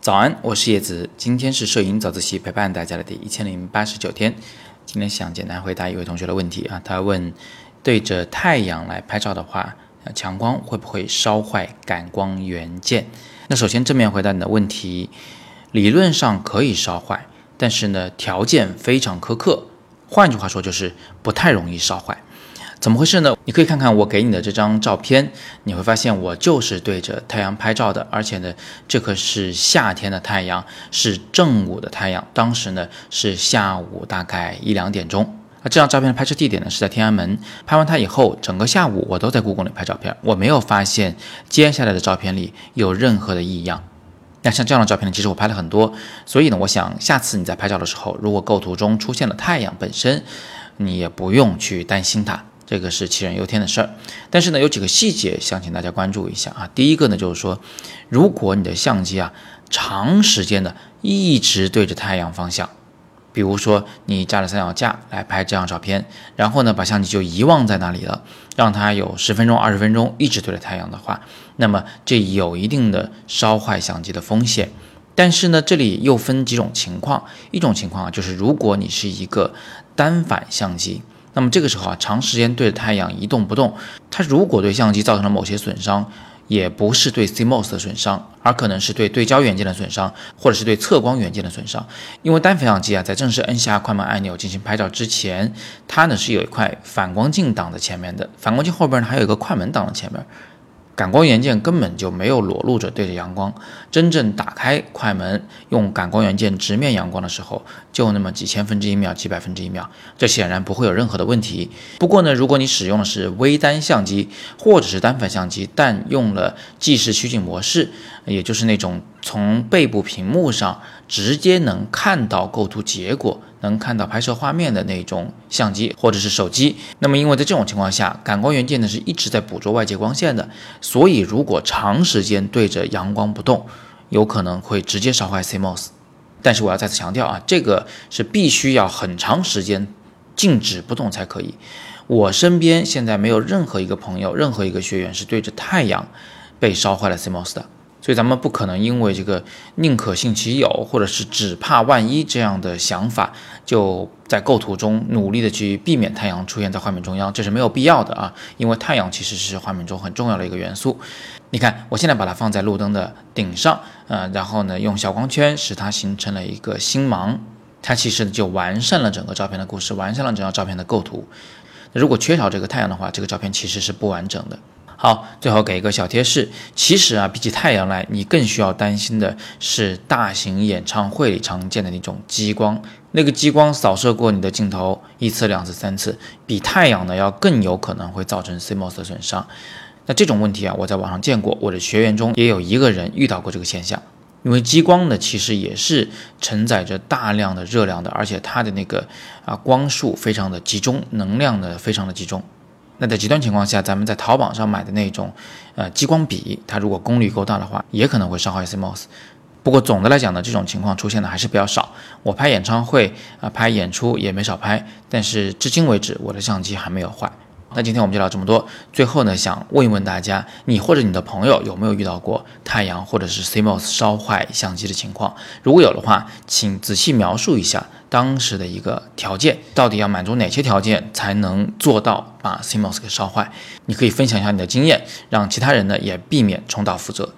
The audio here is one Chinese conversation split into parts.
早安，我是叶子，今天是摄影早自习陪伴大家的第一千零八十九天。今天想简单回答一位同学的问题啊，他问：对着太阳来拍照的话，强光会不会烧坏感光元件？那首先正面回答你的问题，理论上可以烧坏，但是呢，条件非常苛刻。换句话说，就是不太容易烧坏。怎么回事呢？你可以看看我给你的这张照片，你会发现我就是对着太阳拍照的，而且呢，这可是夏天的太阳，是正午的太阳。当时呢是下午大概一两点钟。那，这张照片的拍摄地点呢是在天安门。拍完它以后，整个下午我都在故宫里拍照片，我没有发现接下来的照片里有任何的异样。那像这样的照片呢，其实我拍了很多，所以呢，我想下次你在拍照的时候，如果构图中出现了太阳本身，你也不用去担心它。这个是杞人忧天的事儿，但是呢，有几个细节想请大家关注一下啊。第一个呢，就是说，如果你的相机啊长时间的一直对着太阳方向，比如说你架了三脚架来拍这张照片，然后呢把相机就遗忘在那里了，让它有十分钟、二十分钟一直对着太阳的话，那么这有一定的烧坏相机的风险。但是呢，这里又分几种情况，一种情况啊，就是如果你是一个单反相机。那么这个时候啊，长时间对着太阳一动不动，它如果对相机造成了某些损伤，也不是对 CMOS 的损伤，而可能是对对焦元件的损伤，或者是对测光元件的损伤。因为单反相机啊，在正式摁下快门按钮进行拍照之前，它呢是有一块反光镜挡在前面的，反光镜后边呢还有一个快门挡在前面。感光元件根本就没有裸露着对着阳光，真正打开快门用感光元件直面阳光的时候，就那么几千分之一秒、几百分之一秒，这显然不会有任何的问题。不过呢，如果你使用的是微单相机或者是单反相机，但用了计时取景模式，也就是那种从背部屏幕上直接能看到构图结果。能看到拍摄画面的那种相机或者是手机，那么因为在这种情况下，感光元件呢是一直在捕捉外界光线的，所以如果长时间对着阳光不动，有可能会直接烧坏 CMOS。但是我要再次强调啊，这个是必须要很长时间静止不动才可以。我身边现在没有任何一个朋友、任何一个学员是对着太阳被烧坏了 CMOS 的。所以咱们不可能因为这个宁可信其有，或者是只怕万一这样的想法，就在构图中努力的去避免太阳出现在画面中央，这是没有必要的啊！因为太阳其实是画面中很重要的一个元素。你看，我现在把它放在路灯的顶上，呃，然后呢，用小光圈使它形成了一个星芒，它其实就完善了整个照片的故事，完善了整张照片的构图。如果缺少这个太阳的话，这个照片其实是不完整的。好，最后给一个小贴士，其实啊，比起太阳来，你更需要担心的是大型演唱会里常见的那种激光。那个激光扫射过你的镜头一次、两次、三次，比太阳呢要更有可能会造成 CMOS 的损伤。那这种问题啊，我在网上见过，我的学员中也有一个人遇到过这个现象。因为激光呢，其实也是承载着大量的热量的，而且它的那个啊光束非常的集中，能量呢非常的集中。那在极端情况下，咱们在淘宝上买的那种，呃，激光笔，它如果功率够大的话，也可能会伤害 CMOS。不过总的来讲呢，这种情况出现的还是比较少。我拍演唱会啊，拍演出也没少拍，但是至今为止，我的相机还没有坏。那今天我们就聊这么多。最后呢，想问一问大家，你或者你的朋友有没有遇到过太阳或者是 CMOS 烧坏相机的情况？如果有的话，请仔细描述一下当时的一个条件，到底要满足哪些条件才能做到把 CMOS 给烧坏？你可以分享一下你的经验，让其他人呢也避免重蹈覆辙。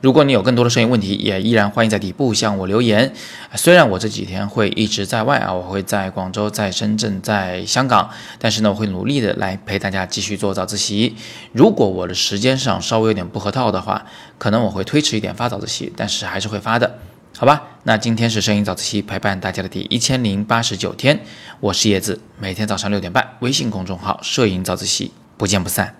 如果你有更多的摄影问题，也依然欢迎在底部向我留言。虽然我这几天会一直在外啊，我会在广州、在深圳、在香港，但是呢，我会努力的来陪大家继续做早自习。如果我的时间上稍微有点不合套的话，可能我会推迟一点发早自习，但是还是会发的，好吧？那今天是摄影早自习陪伴大家的第一千零八十九天，我是叶子，每天早上六点半，微信公众号“摄影早自习”，不见不散。